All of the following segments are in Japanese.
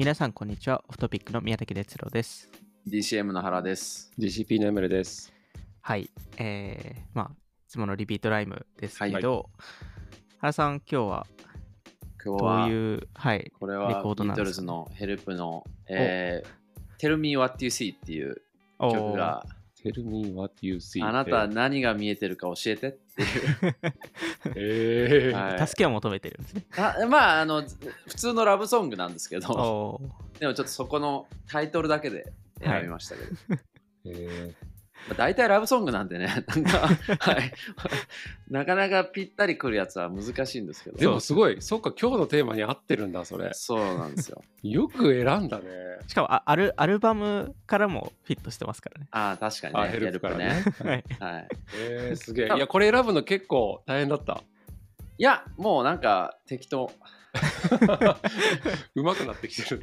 皆さん、こんにちは。オフトピックの宮崎哲郎です。DCM の原です。GCP のエムレです。はい。えー、まあ、いつものリピートライムですけど、原さん、今日はど今日は、ういう、はい、レこれはコードビートなんですか？ルズのヘルプの、えー、Tell Me What You See っていう曲が、Tell me what you see. あなた何が見えてるか教えてっていう。えーはい助けを求めてるんですね。あまあ、あの、普通のラブソングなんですけど、おーでもちょっとそこのタイトルだけで選びましたけど、えまあ大体ラブソングなんでね、なんか、はい、なかなかぴったりくるやつは難しいんですけど、ーでもすごい、そっか、今日のテーマに合ってるんだ、それ。そうなんですよ。よく選んだね。しかもあアル、アルバムからもフィットしてますからね。ああ、確かにあ、ね、ヘルプからね。はい。はい。えー、すげえ。いや、これ選ぶの結構大変だった。いや、もうなんか適当。うまくなってきてる。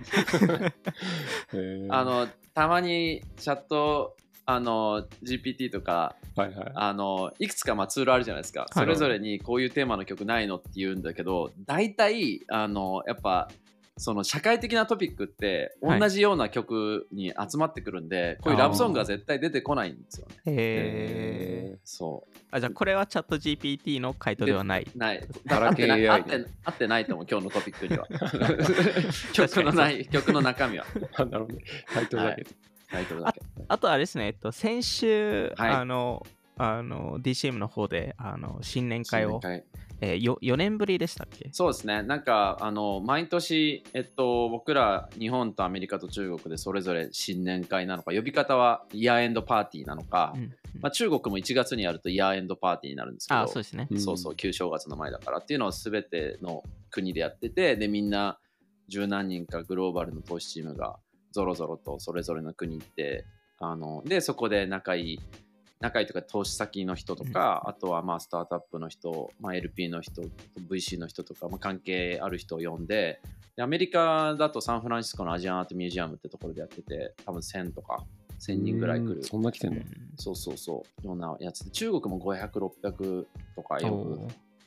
えーあ、の、たまにチャット、あの、GPT とか、はいはい。あの、いくつかまあツールあるじゃないですか。それぞれにこういうテーマの曲ないのって言うんだけど、大体、あの、やっぱ、その社会的なトピックってはい同じような曲に集まってくるんで、こういうラブソングは絶対出てこないんですよね。えー、そあ、じゃあこれはチャット GPT の回答ではない。う。ない。ガラケー合ってって合ってないと思う、今日のトピックには。曲のない、曲の中身は。あなるほどね。タイトルだけど。タイトルだけ。あとあれですね、えっと、先週、はい。あの、あの DCM の方であの新年会を、新年会。えー、よ4年ぶりでしたっけ？そうですね、なんかあの毎年、えっと、僕ら日本とアメリカと中国でそれぞれ新年会なのか、呼び方はイヤーエンドパーティーなのか、うんうん。まあ、中国も1月にやるとイヤーエンドパーティーになるんですけど、あ、そうですね。うん。そうそう、旧正月の前だからっていうのを全ての国でやってて、で、みんな十何人かグローバルの投資チームがぞろぞろとそれぞれの国行って、あので、そこで仲いい、仲いいとか投資先の人とか、あとはまあスタートアップの人、まあ、LP の人、VC の人とか、まあ、関係ある人を呼んでで、アメリカだとサンフランシスコのアジアンアートミュージアムってところでやってて、多分1000とか1000人ぐらい来る。うん。そんな来てんの？うんそうそうそう、ようなやつで、中国も500、600とかよく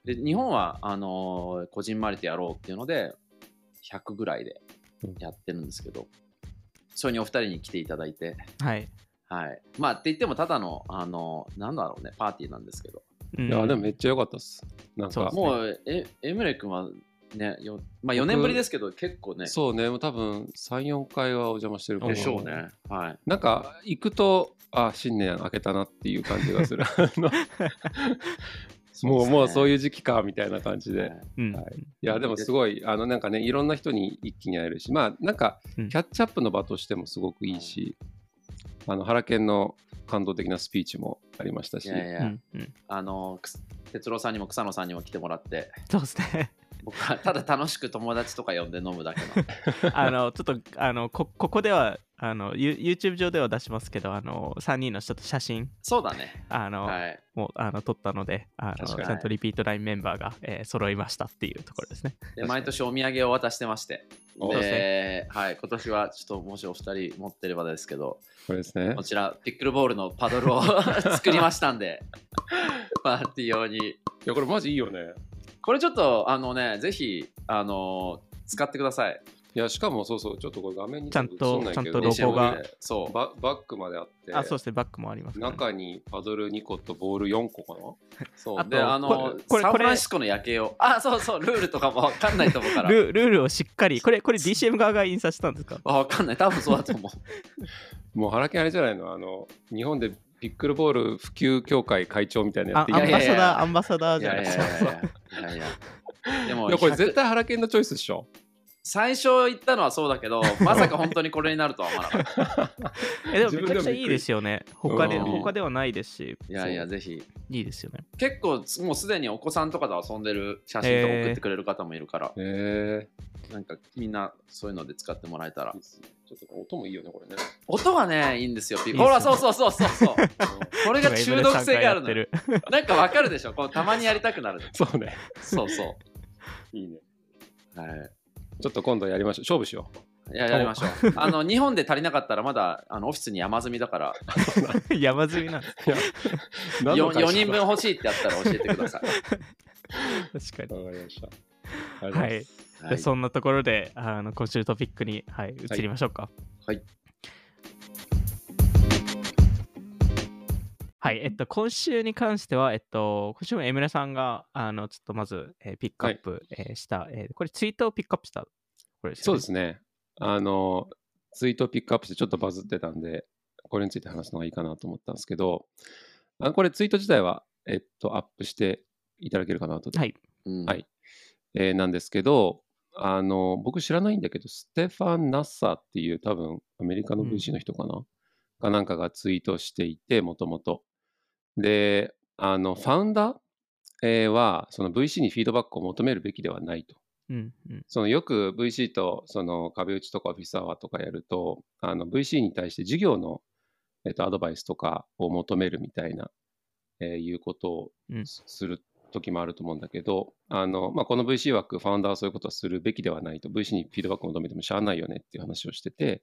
で日本はあのーこじんまりとやろうっていうので100ぐらいでやってるんですけど、それにお二人に来ていただいて、はい。はい、まあって言ってもただの、あのーなんだろうねパーティーなんですけど。うん。いや、でもめっちゃ良かったっす。なんか。そうで、すね。もうえエムレ君はねよ、まあ、4年ぶりですけど結構ね。そうね、もう多分3、4回はお邪魔してるでしょうね。はい。なんか行くとあ新年明けたなっていう感じがする。あのもうもうそういいう時期かみたいな感じで、はい。やでもすごいあのなんかねいろんな人に一気に会えるしまあなんかうん。キャッチアップの場としてもすごくいいし、あの原研の感動的なスピーチもありましたし。いやいや、うんうん。あの哲郎さんにも草野さんにも来てもらって。そうですね。僕はただ楽しく友達とか呼んで飲むだけの あの、ちょっと、あの、こここでは、あの、ユ YouTube 上では出しますけど、あの、3人の人と写真、そうだね。あの、はい。もうあの撮ったのであのちゃんとリピートラインメンバーが、えー揃いましたっていうところですね。で毎年お土産を渡してまして。おで、はい、今年はちょっともしお二人持ってればですけどこれですね。こちらピックルボールのパドルを 作りましたんで パーティー用に。いやこれマジいいよね。これちょっとあのねぜひあの使ってくださいいやしかもそうそうちょっとこれ画面にちゃんとちゃんとロゴが。そうババッグまであってあ、そうですね、バッグもありますね、中にパドル2個とボール4個かな？そう。あとであのこれこれサンの夜景を。あそうそうルールとかも分かんないと思うから。ルルールをしっかり、これ、これ DCM 側が印刷したんですか？あ分かんない。多分そうだと思う。もう原研あれじゃないの？あの日本でピックルボール普及協会会長みたいなやあアンバサダー、アンバサダーいじゃないですか。やいやいやいやでもこれ100絶対原研のチョイスでしょ最初言ったのはそうだけど まさか本当にこれになるとは思わなかった。えでもめちゃくちゃいいですよね。他でうん。他ではないですし、いやいやぜひ。いいですよね。結構もうすでにお子さんとかと遊んでる写真とか送ってくれる方もいるから、へえなんかみんなそういうので使ってもらえたら。ちょっと音もいいよねこれね。音がねいいんですよ。ピほらそうそうそうそうそう。これが中毒性があるのなんかわかるでしょ？こうたまにやりたくなるそうね。そうそいいね。うはいちょっと今度やりましょう勝負しよいややりましょう あの日本で足りなかったらまだあのオフィスに山積みだからる 山積みなんです。ういや何の 4, 会社人分欲しいってやったら教えてください 確かに。わかりましたはいい。はいそんなところであの今週のトピックに、はい、移りましょうか。はい。はい、えっと、今週に関しては、えっと、今週も江村さんが、あの、ちょっとまず、えーピックアップ、えーした、えーこれツイートをピックアップした、これですそう。ですね。あの、ツイートをピックアップしてちょっとバズってたんで、これについて話すのがいいかなと思ったんですけど、あこれツイート自体は、えっと、アップしていただけるかなと。はい。うんはいえーなんですけど、あの、僕知らないんだけど、ステファン・ナッサーっていう多分アメリカの VC の人かな、かなんかがツイートしていて、もともと。で、あの、ファウンダー、えーは、その VC にフィードバックを求めるべきではないと。うんうん。そのよく VC とその壁打ちとかオフィスアワーとかやると、あの VC に対して事業の、えっと、アドバイスとかを求めるみたいな、えーいうことをする時もあると思うんだけど、あのまあ、この VC 枠、ファウンダーはそういうことはするべきではないと、VC にフィードバックを求めてもしゃあないよねっていう話をしてて、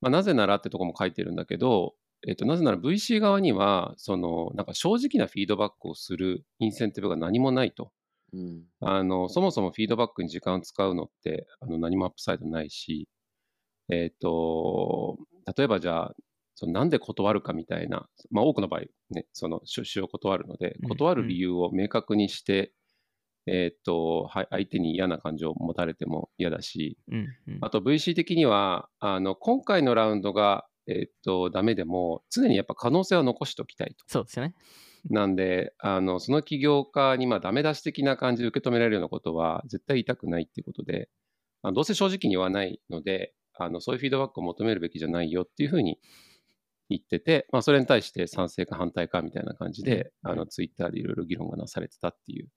まあ、なぜならってとこも書いてるんだけど、えっと、なぜなら VC 側には、そのなんか正直なフィードバックをするインセンティブが何もないと。うん。あのそもそもフィードバックに時間を使うのってあの何もアップサイドないし、えっ、と、例えばじゃあ、そのなんで断るかみたいな、まあ、多くの場合、ね、その出資を断るのでうん、断る理由を明確にして、えっ、と、はい相手に嫌な感情を持たれても嫌だし、うんうん。あと VC 的には、あの今回のラウンドが、えっ、と、ダメでも、常にやっぱ可能性は残しておきたいと。そうですよね。なんで、あのその起業家にまあダメ出し的な感じで受け止められるようなことは絶対言いたくないっていうことで、あのどうせ正直に言わないのであの、そういうフィードバックを求めるべきじゃないよっていうふうに言ってて、まあ、それに対して賛成か反対かみたいな感じで、うんあのツイッターでいろいろ議論がなされてたっていう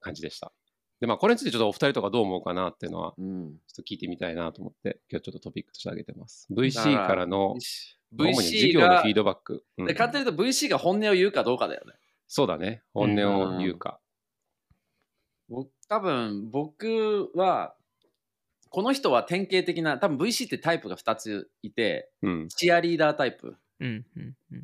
感じでした。で、まあ、これについてちょっとお二人とかどう思うかなっていうのは、うんちょっと聞いてみたいなと思って、今日ちょっとトピックとして挙げてます。VC からの、主に事業のフィードバック。うんで勝手に言うと VC が本音を言うかどうかだよね。そうだね。本音を言うか。僕多分僕はこの人は典型的な多分 VC ってタイプが2ついてうん。チアリーダータイプうんうんうん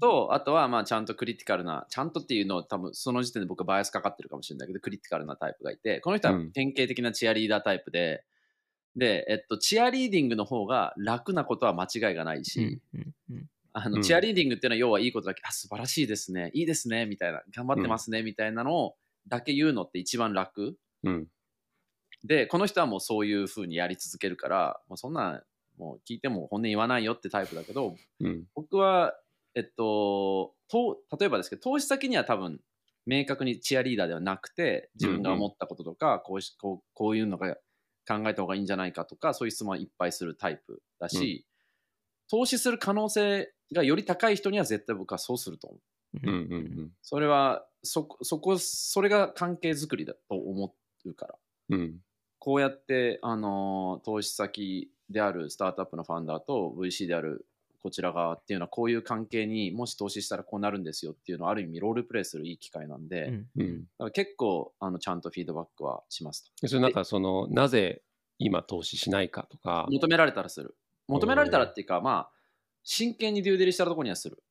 とあとはまあちゃんとクリティカルなちゃんとっていうのを多分その時点で僕はバイアスかかってるかもしれないけどクリティカルなタイプがいてこの人はうん典型的なチアリーダータイプで、で、えっと、チアリーディングの方が楽なことは間違いがないし、あのうんチアリーディングっていうのは要はいいことだけ、あ、素晴らしいですね、いいですね、みたいな、頑張ってますね、みたいなのをだけ言うのって一番楽。うん。で、この人はもうそういう風にやり続けるから、もうそんな、もう聞いても本音言わないよってタイプだけど、うん。僕は、えっと、と例えばですけど、投資先には多分、明確にチアリーダーではなくて、自分が思ったこととか、こうしこうこういうのが考えた方がいいんじゃないかとか、そういう質問はいっぱいするタイプだし、投資する可能性がより高い人には絶対僕はそうすると思う。うん。うん。それは、そこ、そこ、それが関係づくりだと思うから。うん。こうやって、あのー投資先であるスタートアップのファウンダーと VC であるこちら側っていうのはこういう関係にもし投資したらこうなるんですよっていうのをある意味ロールプレイするいい機会なんで、うんうん。だから結構あのちゃんとフィードバックはしますと。それなんかその、なぜ今投資しないかとか、求められたらする。求められたらっていうか、まあ、真剣にデューデリしたところにはする。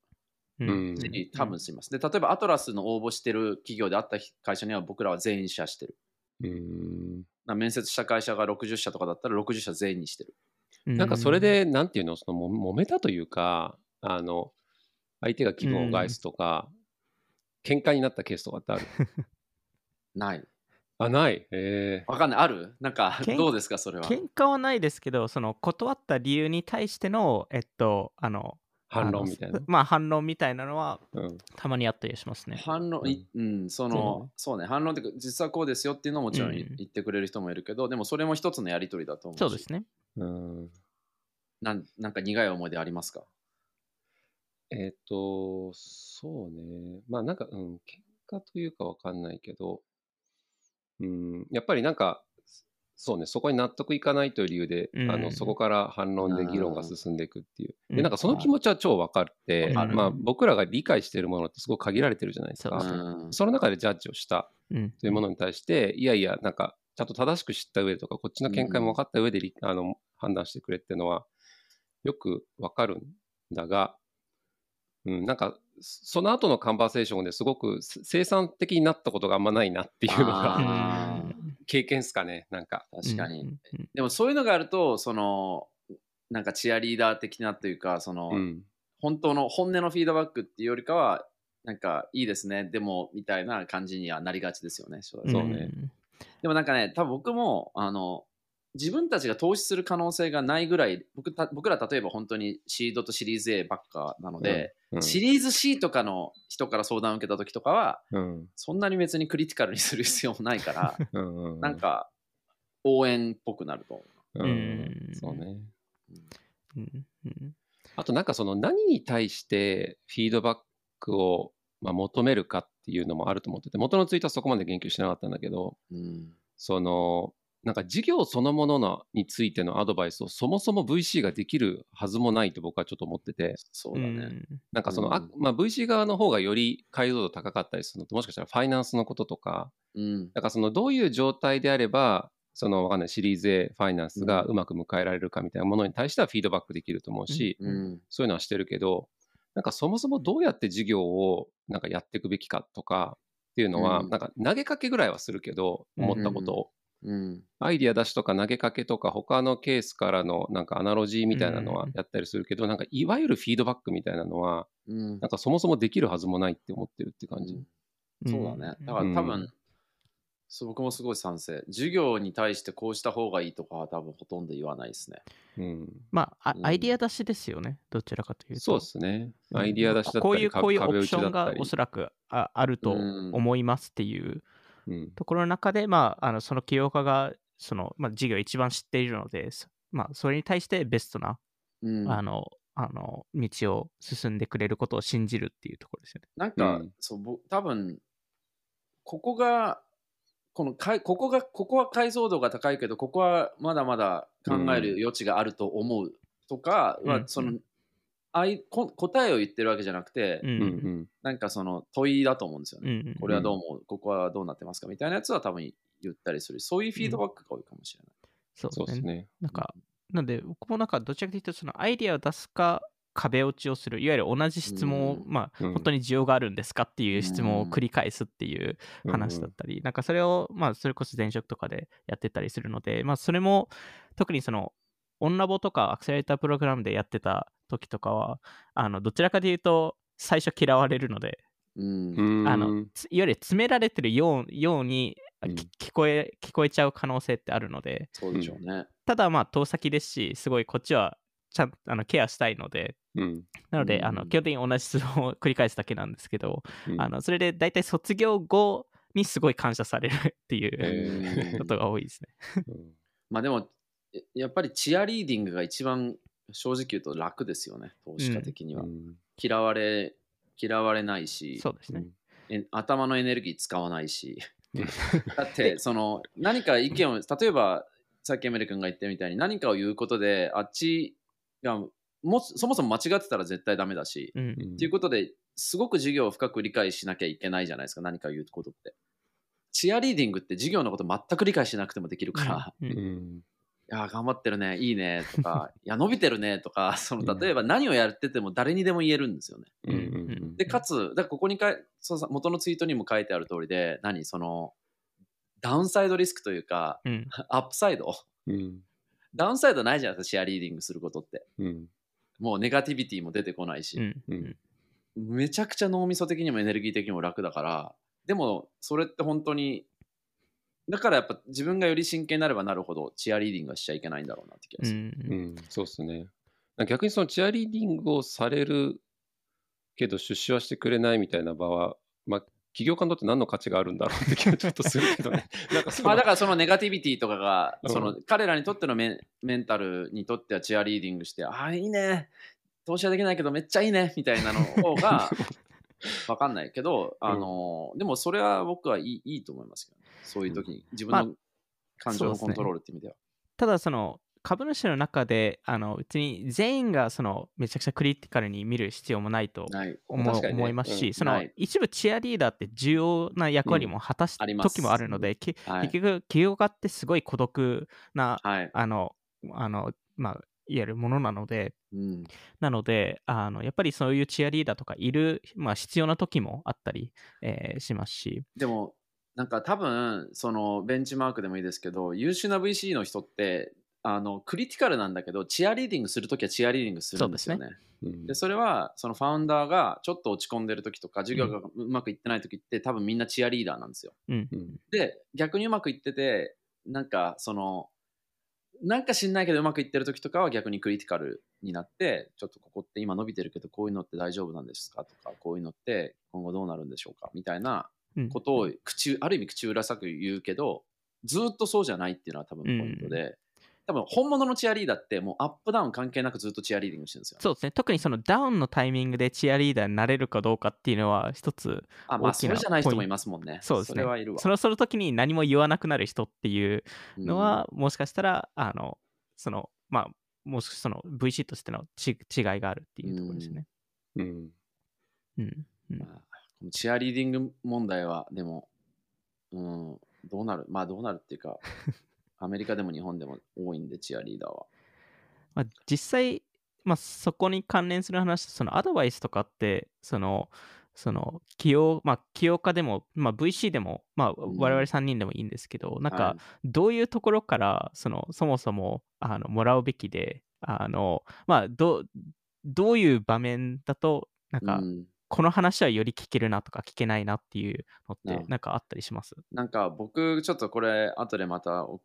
ううん多分します。で、例えばアトラスの応募してる企業であった会社には僕らは全員社してる。うん。な面接した会社が60社とかだったら60社全員にしてる。なんかそれで、なんていうの、そのも揉めたというか、あの、相手が気分を害すとか、喧嘩になったケースとかってある？ない。あ、ない。えわかんない。ある？なんかどうですかそれは？喧嘩はないですけど、その断った理由に対しての、えっと、あの、反論みたいな。まあ反論みたいなのはうん。たまにあったりしますね。反論、いうん、その、そうね、反論って実はこうですよっていうのももちろんうん言ってくれる人もいるけど、でもそれも一つのやりとりだと思うし。そうですね。うんなんなんか苦い思い出ありますか？えっ、と、そうね。まあなんか、うん、喧嘩というかわかんないけど、うん、やっぱりなんか、そうね、そこに納得いかないという理由で、うん。あのそこから反論で議論が進んでいくっていう。うん。で、なんかその気持ちは超わかって、わかる。まあ僕らが理解しているものってすごく限られてるじゃないですか。そうん。その中でジャッジをしたうん。というものに対して、いやいや、なんか、ちゃんと正しく知った上でとか、こっちの見解も分かった上でり、あの判断してくれっていうのは、よく分かるんだが、うん、なんか、その後のカンバーセーションですごくせ生産的になったことがあんまないなっていうのが、経験っすかね、なんか。確かに。でもそういうのがあると、その、なんかチアリーダー的なというか、その、うん。本当の本音のフィードバックっていうよりかは、なんかいいですね、でもみたいな感じにはなりがちですよね。そうそうねでもなんかね、多分僕もあの自分たちが投資する可能性がないぐらい、僕た僕ら例えば本当にシードとシリーズ A ばっかなので、うんシリーズ C とかの人から相談を受けた時とかは、うん。そんなに別にクリティカルにする必要もないから、うんうんなんか応援っぽくなると思う。うん。ん、そうね。う。うん。うん。あとなんかその何に対してフィードバックをまあ求めるかっていうのもあると思ってて、元のツイートはそこまで言及しなかったんだけど、うん。そのなんか事業そのもののについてのアドバイスをそもそも VC ができるはずもないと僕はちょっと思ってて、そうだね。なんかその、あうんまあ、VC 側の方がより解像度高かったりするのと、もしかしたらファイナンスのこととか、うん。だからそのどういう状態であれば、そのわかんないシリーズ A ファイナンスがうまく迎えられるかみたいなものに対してはフィードバックできると思うし、うん。そういうのはしてるけど、なんかそもそもどうやって事業をなんかやっていくべきかとかっていうのは、うんなんか投げかけぐらいはするけど、思ったことを。うん。アイディア出しとか投げかけとか他のケースからのなんかアナロジーみたいなのはやったりするけど、なんかいわゆるフィードバックみたいなのは、うんなんかそもそもできるはずもないって思ってるって感じ。そうだね。だから多分、うんそう僕もすごい賛成。授業に対してこうした方がいいとかは多分ほとんど言わないですね。うん、まあ、アイディア出しですよね。どちらかというと。そうですね。うんアイディア出しだったり、こういう、こういうオプションがおそらくああるとうん思いますっていううんところの中で、まあ、あのその起業家がその、まあ、事業を一番知っているので、そまあ、それに対してベストな、うん、あのあの道を進んでくれることを信じるっていうところですよね。なんか、うん。そうぼ多分ここがこのかいここがここは解像度が高いけどここはまだまだ考える余地があると思うとかは、うん。そのあいこ答えを言ってるわけじゃなくて、うん。うんうん。なんかその問いだと思うんですよね。うんこれはどう思う、ここはどうなってますか？みたいなやつは多分言ったりする。そういうフィードバックが多いかもしれない。そうそうですね。なんか、なんで、僕もなんか、どちらかというと、そのアイディアを出すか、壁落ちをする、いわゆる同じ質問を、うん。まあ、うん。本当に需要があるんですかっていう質問を繰り返すっていう話だったり、なんかそれを、まあ、それこそ前職とかでやってたりするので、まあ、それも、特にその、オンラボとかアクセラレータープログラムでやってた時とかは、あの、どちらかというと、最初嫌われるので、うん。うん。あの、ついわゆる詰められてるようように、聞こえ、聞こえちゃう可能性ってあるので、そうでしょうね。ただまあ遠先ですし、すごいこっちはちゃんあのケアしたいので、うん。なので、うん。あの基本的に同じ質問を繰り返すだけなんですけど、うん。あのそれで大体卒業後にすごい感謝されるっていうえー。ことが多いですね。うん。まあでも、えやっぱりチアリーディングが一番正直言うと楽ですよね、投資家的には。うん。嫌われ、嫌われないし、そうですね。え頭のエネルギー使わないし。うん。だって、その、何か意見を、例えば、さっきエメリ君が言ったみたいに何かを言うことで、あっちがもそもそも間違ってたら絶対ダメだし、うん。うんっていうことですごく授業を深く理解しなきゃいけないじゃないですか、何か言うことって。チアリーディングって授業のこと全く理解しなくてもできるから、うんやー、頑張ってるね、いいねとか、いや、伸びてるねとか、そうんの例えば何をやってても誰にでも言えるんですよね。うんうんで、かつ、だここにかいそ元のツイートにも書いてある通りで、何、その、ダウンサイドリスクというか、うん。アップサイド、うん。ダウンサイドないじゃないですか、シェアリーディングすることって。うん。もうネガティビティも出てこないし、うんうん。めちゃくちゃ脳みそ的にもエネルギー的にも楽だから、でも、それって本当に、だからやっぱ自分がより真剣になればなるほど、チアリーディングはしちゃいけないんだろうなって気がする。うんうんそうですね。逆にそのチアリーディングをされるけど出資はしてくれないみたいな場は、まあ、企業家にとって何の価値があるんだろうって気はちょっとするけどね。なんかまあだからそのネガティビティとかが、うんその彼らにとってのメンメンタルにとってはチアリーディングして、ああ、いいね、投資はできないけどめっちゃいいね、みたいなの方が わかんないけど、あの、でもそれは僕はいいいいと思いますけど、ね、そういう時に。自分まの感情のコントロールって意味では。ただその株主の中であの別に全員がそのめちゃくちゃクリティカルに見る必要もないと。思,、ね。思いますし、うん。その一部チアリーダーって重要な役割も果たしす時もあるので、きはい。結局起業家ってすごい孤独なはい。あのあのまあいわゆるものなのでうん。なのであのやっぱりそういうチアリーダーとかいる、まあ、必要な時もあったり、えーしますし、でも、なんか多分そのベンチマークでもいいですけど優秀な VC の人ってあのクリティカルなんだけどチアリーディングするときはチアリーディングするんですよね。うんでそれはそのファウンダーがちょっと落ち込んでる時とか授業がうまくいってない時って多分みんなチアリーダーなんですよ。うんうんで逆にうまくいっててなんかそのなんか知んないけどうまくいってる時とかは逆にクリティカルになってちょっとここって今伸びてるけどこういうのって大丈夫なんですかとかこういうのって今後どうなるんでしょうかみたいなうん。ことを口ある意味口うらさく言うけどずっとそうじゃないっていうのは多分ポイントで、多分本物のチアリーダーってもうアップダウン関係なくずっとチアリーディングしてるんですよ。そうですね特にそのダウンのタイミングでチアリーダーになれるかどうかっていうのは一つあまあ大きなそれじゃない人もいますもんね。そうですねそれはいるわ。そのその時に何も言わなくなる人っていううんのは、もしかしたらあのそのまあもしその VC としてのち違いがあるっていうところですね。うんうんうんまあこのチアリーディング問題はでも、うん、どうなる？まあどうなるっていうかアメリカでも日本でも多いんでチアリーダーは。まあ、実際、まあ、そこに関連する話そのアドバイスとかってそのその起業、まあ、起業家でも、まあ、VC でも、まあ、うん。我々3人でもいいんですけど、なんはかどういうところからそのそもそもあのもらうべきであの、まあ、どどういう場面だとなんか、うん。この話はより聞けるなとか聞けないなっていうのってうんなんかあったりします？なんか僕ちょっとこれ後でまたお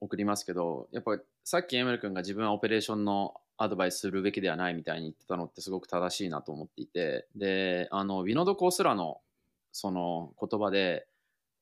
送りますけどやっぱさっきエムル君が自分はオペレーションのアドバイスするべきではないみたいに言ってたのってすごく正しいなと思っていてであのウィノード・コースラのその言葉で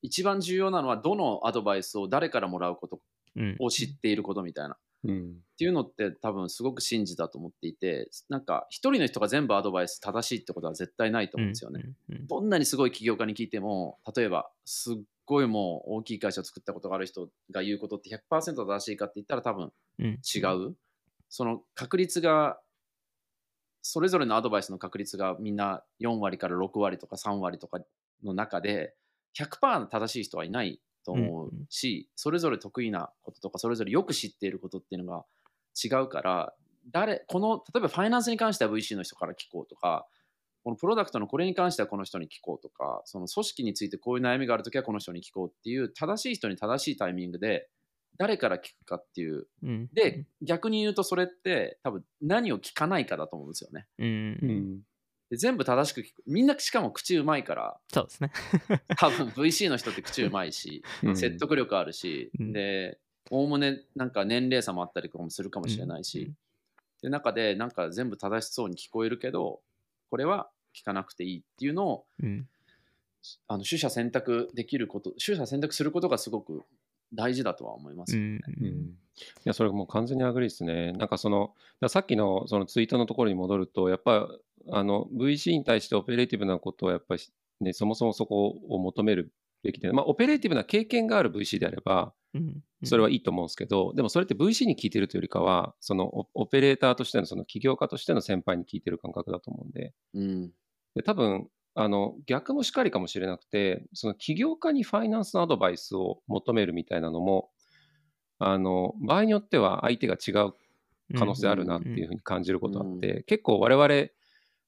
一番重要なのはどのアドバイスを誰からもらうことうん。を知っていることみたいな。うん。っていうのって多分すごく真実だと思っていてなんか一人の人が全部アドバイス正しいってことは絶対ないと思うんですよね。うん。うん。どんなにすごい起業家に聞いても例えばすっごいもう大きい会社を作ったことがある人が言うことって100%正しいかって言ったら多分うん違う。その確率がそれぞれのアドバイスの確率がみんな4割から6割とか3割とかの中で100%正しい人はいないと思うし、それぞれ得意なこととかそれぞれよく知っていることっていうのが違うから誰この例えばファイナンスに関しては VC の人から聞こうとかこのプロダクトのこれに関してはこの人に聞こうとかその組織についてこういう悩みがあるときはこの人に聞こうっていう正しい人に正しいタイミングで誰から聞くかっていう。うん。で、逆に言うとそれって多分何を聞かないかだと思うんですよね。うん。うん。で全部正しく聞く。みんなしかも口うまいから、そうですね。多分 VC の人って口うまいし、うん。説得力あるし、うん。で、おおむねなんか年齢差もあったりとかもするかもしれないし、で中でなんか全部正しそうに聞こえるけど、これは聞かなくていいっていうのをうんあの取捨選択できること、取捨選択することがすごく大事だとは思いますよ。うんうんいや、それもう完全に agree ですね。なんかその、さっきのそのツイートのところに戻ると、やっぱあの VC に対して operative なことはやっぱり、ね、そもそもそこを求めるべきで、まあ、 operative な経験がある VC であれば、うん。それはいいと思うんですけど、でもそれって VC に聞いてるというよりかは、そのオオペレーターとしての、その起業家としての先輩に聞いてる感覚だと思うんで、うん。で多分あの逆もしかりかもしれなくて、その起業家にファイナンスのアドバイスを求めるみたいなのも、あの場合によっては相手が違う可能性あるなっていうふうに感じることあって、結構我々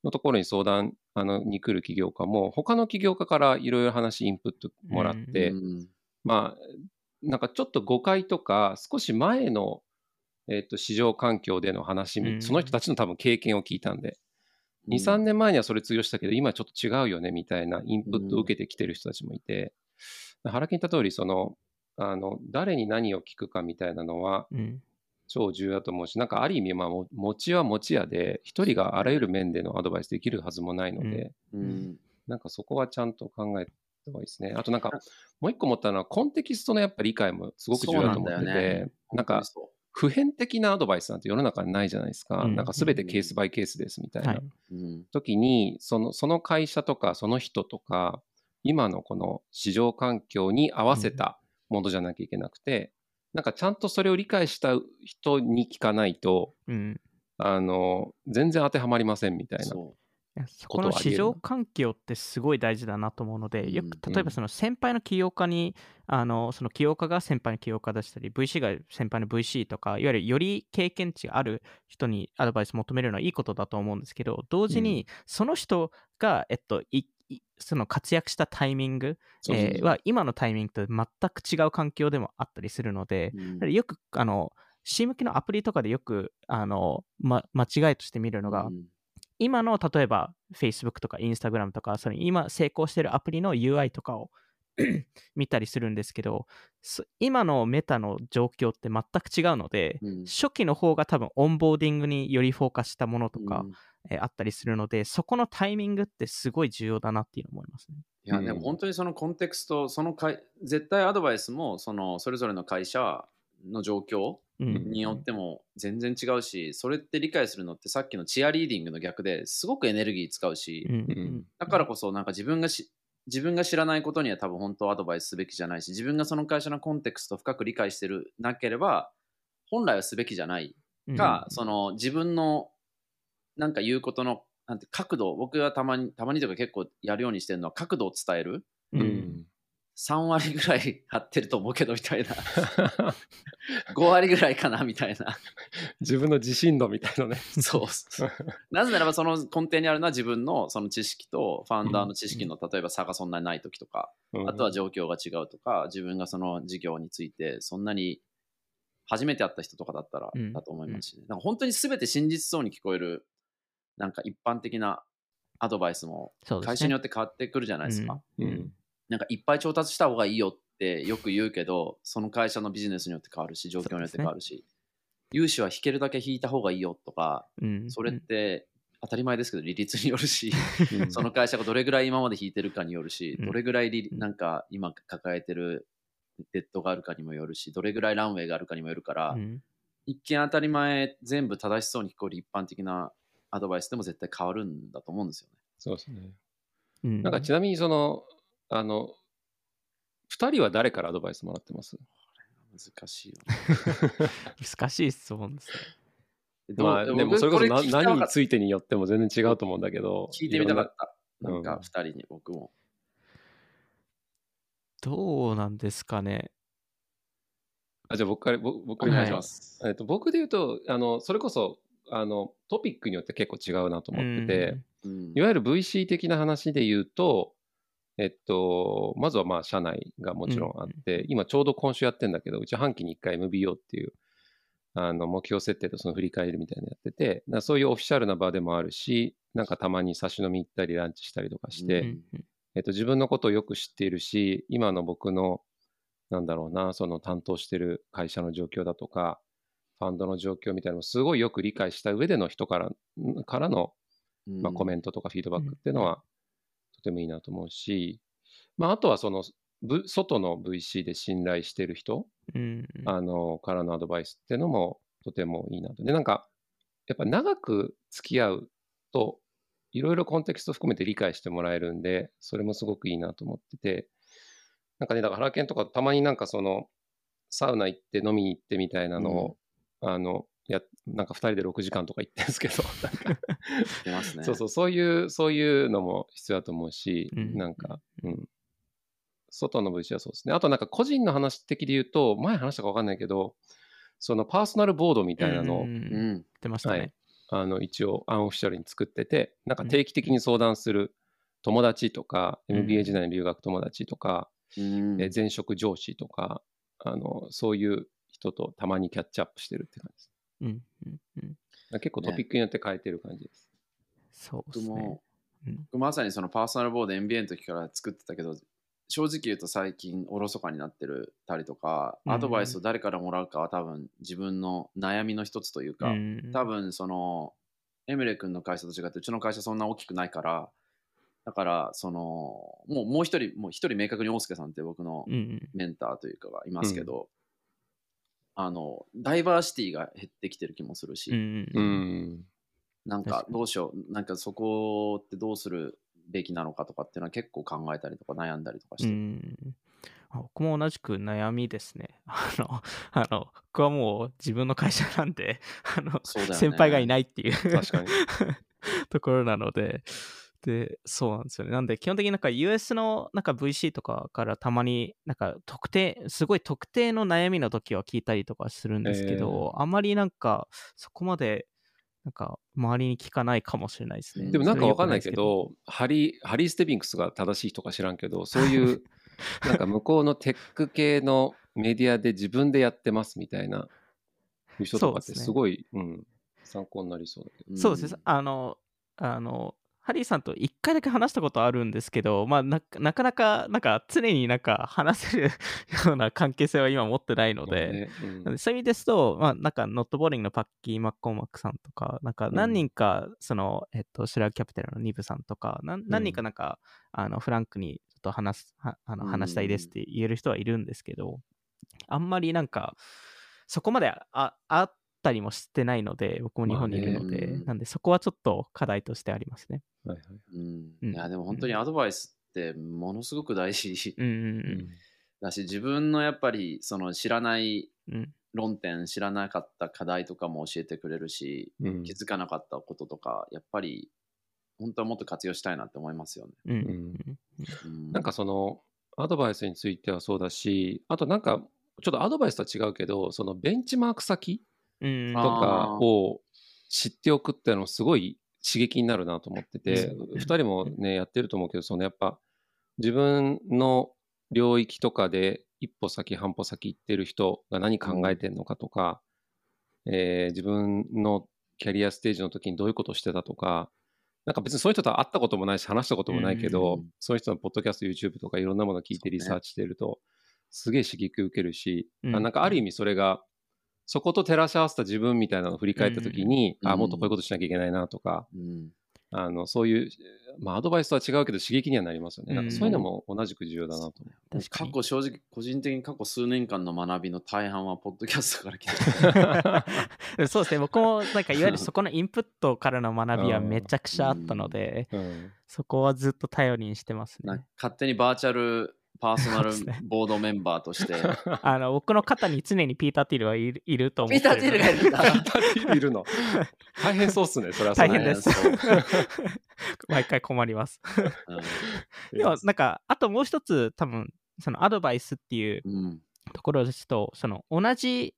のところに相談あのに来る起業家も、他の起業家からいろいろ話、インプットもらって、うん。まあ、なんかちょっと誤解とか、少し前の、えっと市場環境での話、うん。その人たちの多分経験を聞いたんで、2、3年前にはそれ通用したけど、今ちょっと違うよねみたいなインプットを受けてきてる人たちもいて、原木に言った通り、その、あの誰に何を聞くかみたいなのはうん超重要だと思うし、なんかある意味、まあ、も持ちは持ちやで、一人があらゆる面でのアドバイスできるはずもないので、うん。なんかそこはちゃんと考えた方がいいですね。あとなんか、もう一個思ったのは、コンテキストのやっぱ理解もすごく重要だと思ってて、なんだよね。なんか、普遍的なアドバイスなんて世の中にないじゃないですか。うん。なんか全てケースバイケースですみたいな。時にその、その会社とか、その人とか、今のこの市場環境に合わせたものじゃなきゃいけなくて、なんかちゃんとそれを理解した人に聞かないと、うん。あの、全然当てはまりませんみたいな。そこの市場環境ってすごい大事だなと思うので、ようん。く例えばその先輩の起業家に、あのその起業家が先輩の起業家だしたり、VC が先輩の VC とか、いわゆるより経験値がある人にアドバイス求めるのはいいことだと思うんですけど、同時にその人が、えっと、その活躍したタイミング、は今のタイミングと全く違う環境でもあったりするので、うん。よくあの C 向きのアプリとかでよくあの、ま、間違いとして見るのが、うん。今の例えば Facebook とか Instagram とかその今成功してるアプリの UI とかを 見たりするんですけどそ今のメタの状況って全く違うので、うん。初期の方が多分オンボーディングによりフォーカスしたものとか、うんえーあったりするのでそこのタイミングってすごい重要だなっていうのを思いますね。いや、うん。でも本当にそのコンテクスト、そのかい絶対アドバイスもそのそれぞれの会社の状況うん。によっても全然違うし、それって理解するのってさっきのチアリーディングの逆ですごくエネルギー使うし、うん。うん。だからこそなんか自分がし自分が知らないことには多分本当はアドバイスすべきじゃないし、自分がその会社のコンテクストを深く理解してるなければ、本来はすべきじゃないうん。か、その自分のなんか言うことのなんて角度、僕はたまに、たまにとか結構やるようにしてるのは角度を伝える。ううんん3割ぐらい 合ってると思うけどみたいな。5割ぐらいかなみたいな。自分の自信度みたいなね。そう。なぜならばその根底にあるのは自分のその知識とファウンダーの知識の例えば差がそんなにない時とか、あとは状況が違うとか、自分がその事業についてそんなに初めて会った人とかだったらうんだと思いますし、ねなんか本当に全て真実そうに聞こえるなんか一般的なアドバイスも会社によって変わってくるじゃないですか。うん。うん。なんかいっぱい調達した方がいいよってよく言うけど、その会社のビジネスによって変わるし、状況によって変わるし、融資は引けるだけ引いた方がいいよとか、うん。それって当たり前ですけど、利率によるし、うん。その会社がどれぐらい今まで引いてるかによるし、うん。どれぐらいなんか今抱えてるデッドがあるかにもよるし、どれぐらいランウェイがあるかにもよるから、うん。一見当たり前全部正しそうに聞こえる一般的なアドバイスでも絶対変わるんだと思うんですよね。そうですね。うんなんかちなみにその、あの、2人は誰からアドバイスもらってます？難しいよね。難しい質問ですね。まあでもそれこそ何についてによっても全然違うと思うんだけど。聞いてみたかった。ななんか二人に僕も。どうなんですかね。あじゃあ僕から、僕僕お願いしま。ますす。えっと、僕で言うと、あの、それこそ、あの、トピックによって結構違うなと思ってて、うん。いわゆる VC 的な話で言うと、えっと、まずはまあ社内がもちろんあって、今ちょうど今週やってんだけど、うち半期に1回 MBO っていうあの目標設定とその振り返りみたいなのやってて、そういうオフィシャルな場でもあるし、なんかたまに差し飲み行ったりランチしたりとかして、うんえっと、自分のことをよく知っているし、今の僕の、なんだろうな、その担当してる会社の状況だとか、ファンドの状況みたいなのをすごいよく理解した上での人からんからの、まあ、コメントとかフィードバックっていうのはとてもいいなと思うし、まあ、あとはその、ぶ外の VC で信頼してる人、うんあのからのアドバイスっていうのもとてもいいなと。で、なんか、やっぱ長く付き合うと、いろいろコンテクスト含めて理解してもらえるんで、それもすごくいいなと思ってて、なんかね、だから原研とかたまになんかその、サウナ行って飲みに行ってみたいなのを、あの、や、なんか2人で6時間とか行ってんですけど、なんか出ますね。そうそう、そういう、そういうのも必要だと思うし、うんなんか、うん。外の VC はそうですね。あとなんか個人の話的で言うと、前話したか分かんないけど、そのパーソナルボードみたいなのを、うんうん。出ましたねはい。あの一応アンオフィシャルに作ってて、なんか定期的に相談する友達とか、うん MBA 時代の留学友達とか、うんえ前職上司とか、あのそういう人とたまにキャッチアップしてるって感じです。うんうんうん。結構トピックによって変えてる感じです。そうですね。僕も。うん。僕まさにそのパーソナルボード MBA の時から作ってたけど、正直言うと最近おろそかになってるたりとか、うんアドバイスを誰からもらうかは多分自分の悩みの一つというか、うん。多分そのエムレ君の会社と違ってうちの会社そんな大きくないからだからそのもうもう一人もう一人明確に大輔さんって僕のメンターというかがいますけど、あのダイバーシティが減ってきてる気もするし、うん。なんかどうしよう。なんかそこってどうするべきなのかとかっていうのは結構考えたりとか悩んだりとかして、僕も同じく悩みですね。あの、あの僕はもう自分の会社なんで、あの、ね。先輩がいないっていう。ところなので、で、そうなんですよね。なんで、基本的になんか US のなんか VC とかからたまになんか特定、すごい特定の悩みの時は聞いたりとかするんですけど、あまりなんかそこまでなんか周りに聞かないかもしれないですね。うんでもなんかわかんないけど、ハリー、ハリー・ステビンクスが正しいとか知らんけど、そういう、なんか向こうのテック系のメディアで自分でやってますみたいな人とかってすごい、うん、参考になりそうだけど。そうですね。あの、あの、ハリーさんと一回だけ話したことあるんですけど、まあ、ななかなか、なんか常になんか話せるような関係性は今持ってないので、ね。うん。なんういう意味ですと、まあ、なんか、ノットボーリングのパッキー・マッコーマックさんとか、なんか、何人か、その、えっと、シュラーキャピタルのニブさんとか、何人かなんか、あの、フランクにちょっと話す、はあのうん。話したいですって言える人はいるんですけど、あんまりなんか、そこまでああったりもしてないので、僕も日本にいるので、まあねうん。なんで、そこはちょっと課題としてありますね。はいはい。うん。うんいやでも本当にアドバイスってものすごく大事うんうんだし自分のやっぱりその知らない論点知らなかった課題とかも教えてくれるしうん。気づかなかったこととかやっぱり本当はもっと活用したいなって思いますよね。うん。うん。うん。なんかそのアドバイスについてはそうだし、あとなんかちょっとアドバイスとは違うけど、そのベンチマーク先うんとかを知っておくっていうのもすごい刺激になるなと思ってて、そう2人もね、やってると思うけど、そのやっぱ自分の領域とかで一歩先半歩先行ってる人が何考えてるのかとか、えー自分のキャリアステージの時にどういうことをしてたとか、なんか別にそういう人と会ったこともないし話したこともないけど、うんそういう人のポッドキャスト、YouTube とかいろんなものを聞いてリサーチしてると、すげえ刺激受けるし、うん。あなんかある意味それが、そこと照らし合わせた自分みたいなのを振り返った時に、うんあ、もっとこういうことしなきゃいけないなとか、うんあのそういう、まあ、アドバイスとは違うけど刺激にはなりますよね。なんかそういうのも同じく重要だなと思う。確かに。過去正直個人的に過去数年間の学びの大半はポッドキャストから来てる。そうですね、僕もなんかいわゆるそこのインプットからの学びはめちゃくちゃあったので、うんそこはずっと頼りにしてますね。勝手にバーチャルパーソナルボードメンバーとして。あの僕の肩に常にピーター・ティルはいるいると思ってピーター・ティルがいるんだ。ピーターティルいるの？大変そうっすね、それはそれ大変です。毎回困ります。うんでもなんか、あともう一つ多分、そのアドバイスっていううんところですと、その同じ、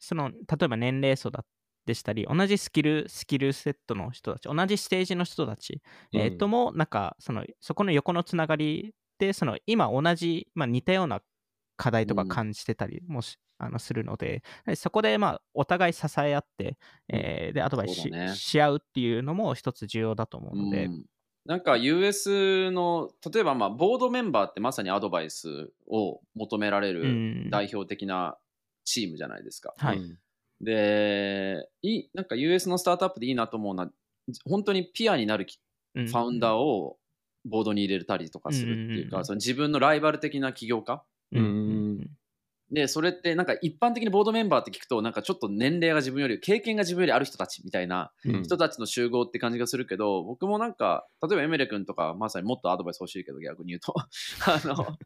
その例えば年齢層だでしたり、同じスキル、スキルセットの人たち、同じステージの人たち、えーとも、なんかその、そこの横のつながりで、その今同じ、まあ、似たような課題とかうん。感じてたりもし、あのするので、そこでまあお互い支え合って、えーでアドバイスし,、ね。し合うっていうのも一つ重要だと思うので、うん。なんか US の例えばまあボードメンバーってまさにアドバイスを求められうるん。代表的なチームじゃないですか。はい。うん。でいいなんか US のスタートアップでいいなと思うのは本当にピアになるファウンダーをボードに入れたりとかするっていううんうんうんうん。かその自分のライバル的な起業家？うんうんでそれってなんか一般的にボードメンバーって聞くとなんかちょっと年齢が自分より経験が自分よりある人たちみたいなうん。人たちの集合って感じがするけど、僕もなんか、例えばエメレ君とか、まさにもっとアドバイス欲しいけど、逆に言うと、あの、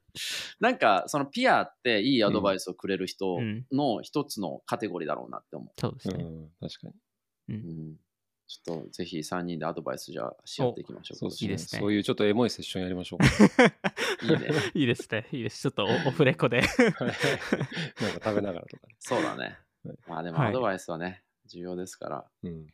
なんか、そのピアっていいアドバイスをくれる人うん。の一つのカテゴリーだろうなって思そうですね。うん確かに。う。うん、ちょっとぜひ3人でアドバイスじゃあし合っていきましょう。そうですね。いいですねそういうちょっとエモいセッションやりましょうか。いいね。いいですね。いいです。ちょっとおオフレコで。は いなんか食べながらとかね。そうだねはい。まあでもはいアドバイスはね、重要ですから。うん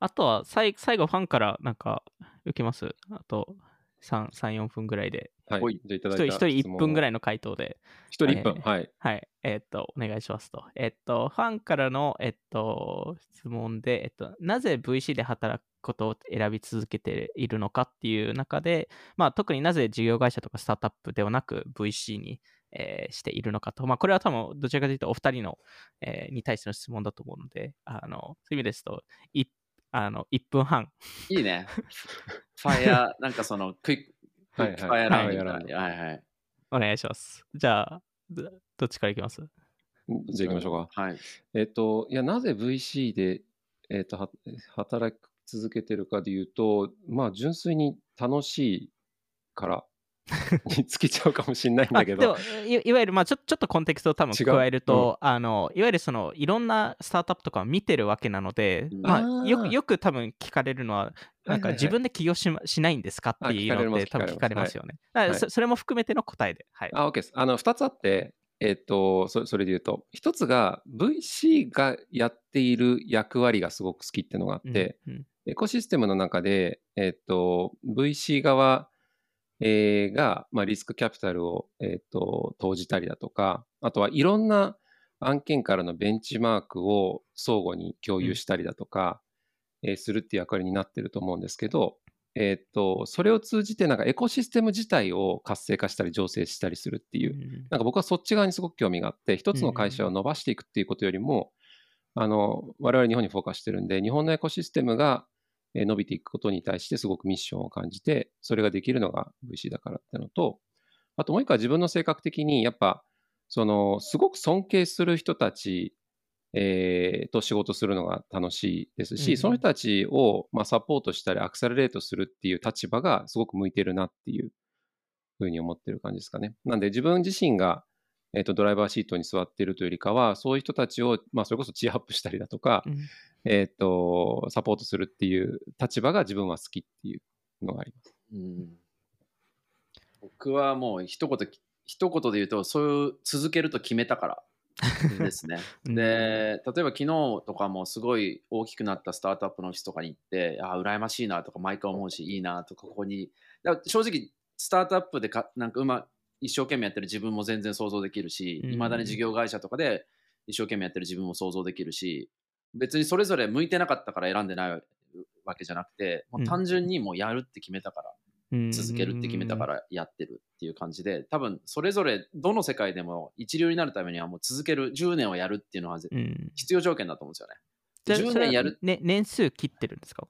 あとは最最後ファンからなんか受けます？あと3、3 4分ぐらいで。はい。じゃあいただいた一人一人1分ぐらい。いの回答で。一人1分。えはい。はい。えーっと、お願いしますと。えーっと、ファンからの、えっと、質問で、えっと、なぜ VC で働くことを選び続けているのかっていう中で、まあ、特になぜ事業会社とかスタートアップではなく VC に、えーしているのかと。まあ、これは多分、どちらかというと、お二人の、えーに対しての質問だと思うので、あの、そういう意味ですと、いあの1分半。いいね。Fire、なんかその、 quick、quick fire round みたいなはいはいはい。お願いします。じゃあ、どどっちからいきます？じゃあ行きましょうか。はい。えっと、いや、なぜ VC で、えっと、は働き続けてるかでいうと、まあ、純粋に楽しいからに尽きちゃうかもしれないんだけど。あでも、いいわゆる、まあちょ、ちょっとコンテクストを多分加えると、あのいわゆるそのいろんなスタートアップとかを見てるわけなので、うん。まあ、よくよく多分聞かれるのは、なんか自分で起業し,、ましないんですかっていうのって多分聞かれます。よね。はい。そそれも含めての答えで。はい。あ、OK です。あの、2つあって、えっ、とそ、それで言うと、一つが VC がやっている役割がすごく好きっていうのがあって、うんエコシステムの中で、えっ、と、VC 側、えーが、まあ、リスクキャピタルを、えっ、と、投じたりだとか、あとはいろんな案件からのベンチマークを相互に共有したりだとか、えーするっていう役割になってると思うんですけど、えっ、と、それを通じてなんかエコシステム自体を活性化したり醸成したりするっていうう、んなんか僕はそっち側にすごく興味があって、一つの会社を伸ばしていくっていうことよりも、あの、我々日本にフォーカスしてるんで、日本のエコシステムがえー伸びていくことに対してすごくミッションを感じて、それができるのが VC だからってのと、あともう一個は自分の性格的に、やっぱ、その、すごく尊敬する人たち、えーと仕事するのが楽しいですし、うんその人たちを、まあ、サポートしたり、アクセラレートするっていう立場がすごく向いてるなっていうふうに思ってる感じですかね。なんで自分自身が、えーとドライバーシートに座っているというよりかは、そういう人たちを、まあ、それこそチアアップしたりだとか、うんえっ、と、サポートするっていう立場が自分は好きっていうのがあります。うん僕はもう一言き一言で言うとそういう続けると決めたからですね。うんで例えば昨日とかもすごい大きくなったスタートアップのオフィスとかに行ってああ羨ましいなとか毎回思うしいいなとかここに正直スタートアップでかなんかうま一生懸命やってる自分も全然想像できるしうんいま、未だに事業会社とかで一生懸命やってる自分も想像できるし別にそれぞれ向いてなかったから選んでないわけじゃなくてもう単純にもうやるって決めたから続けるって決めたからやってるっていう感じで多分それぞれどの世界でも一流になるためにはもう続ける10年をやるっていうのは必要条件だと思うんですよね。10じゃあそれは年やるね、年数切ってるんですか？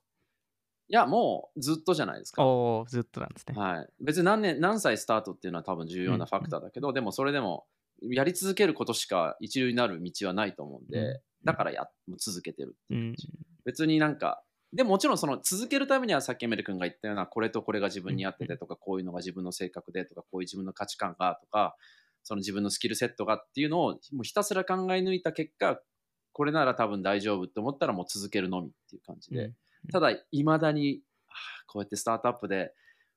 いやもうずっとじゃないですか。おおずっとなんですね。はい、別に何年何歳スタートっていうのは多分重要なファクターだけど、でもそれでもやり続けることしか一流になる道はないと思うんで、うん。だからや続けてるってうんいう感じ。別になんかでももちろんその続けるためにはさっきエメル君が言ったようなこれとこれが自分に合っててとかこういうのが自分の性格でとかこういう自分の価値観がとかその自分のスキルセットがっていうのをもうひたすら考え抜いた結果これなら多分大丈夫って思ったらもう続けるのみっていう感じで、うんただいまだにこうやってスタートアップで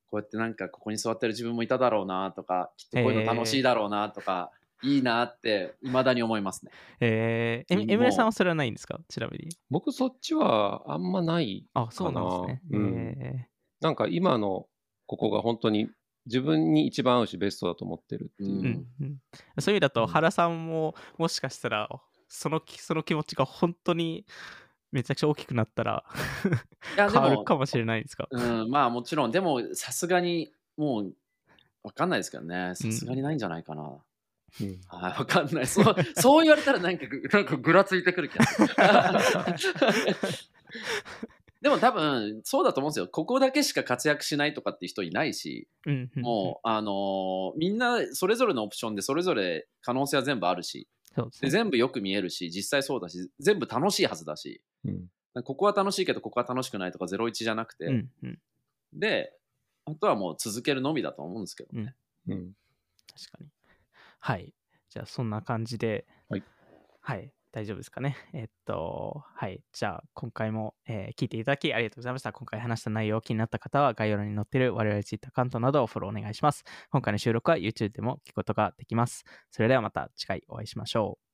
こうやってなんかここに座ってる自分もいただろうなとかきっとこういうの楽しいだろうなとか、いいなっていまだに思いますね。えー、えもうエムレさんはそれはないんですか？ちなみに。僕そっちはあんまない。あ、そうなんですね。うんえなんか今のここが本当に自分に一番合うしベストだと思ってるっていう。ーうんうんうんそういう意味だと、うん原さんももしかしたらそのきその気持ちが本当にめちゃくちゃ大きくなったらいや で変わるもかもしれないですか？うん、まあもちろん、でもさすがにもうわかんないですけどね、さすがにないんじゃないかな。うんはい、わかんない。そうそう言われたらなんかぐなんかぐらついてくる気がする。でも多分そうだと思うんですよ。ここだけしか活躍しないとかっていう人いないし、うんうんもう、あのーみんなそれぞれのオプションでそれぞれ可能性は全部あるし、でそうですね。全部よく見えるし、実際そうだし、全部楽しいはずだし、うんここは楽しいけどここは楽しくないとか01じゃなくて、うんうん、で、あとはもう続けるのみだと思うんですけどね。うん確かに。はい。じゃあ、そんな感じで、はい。はい。大丈夫ですかね。えっと、はい。じゃあ、今回も、えー聞いていただきありがとうございました。今回話した内容気になった方は、概要欄に載っている我々ツイッターアカウントなどをフォローお願いします。今回の収録は YouTube でも聞くことができます。それではまた次回お会いしましょう。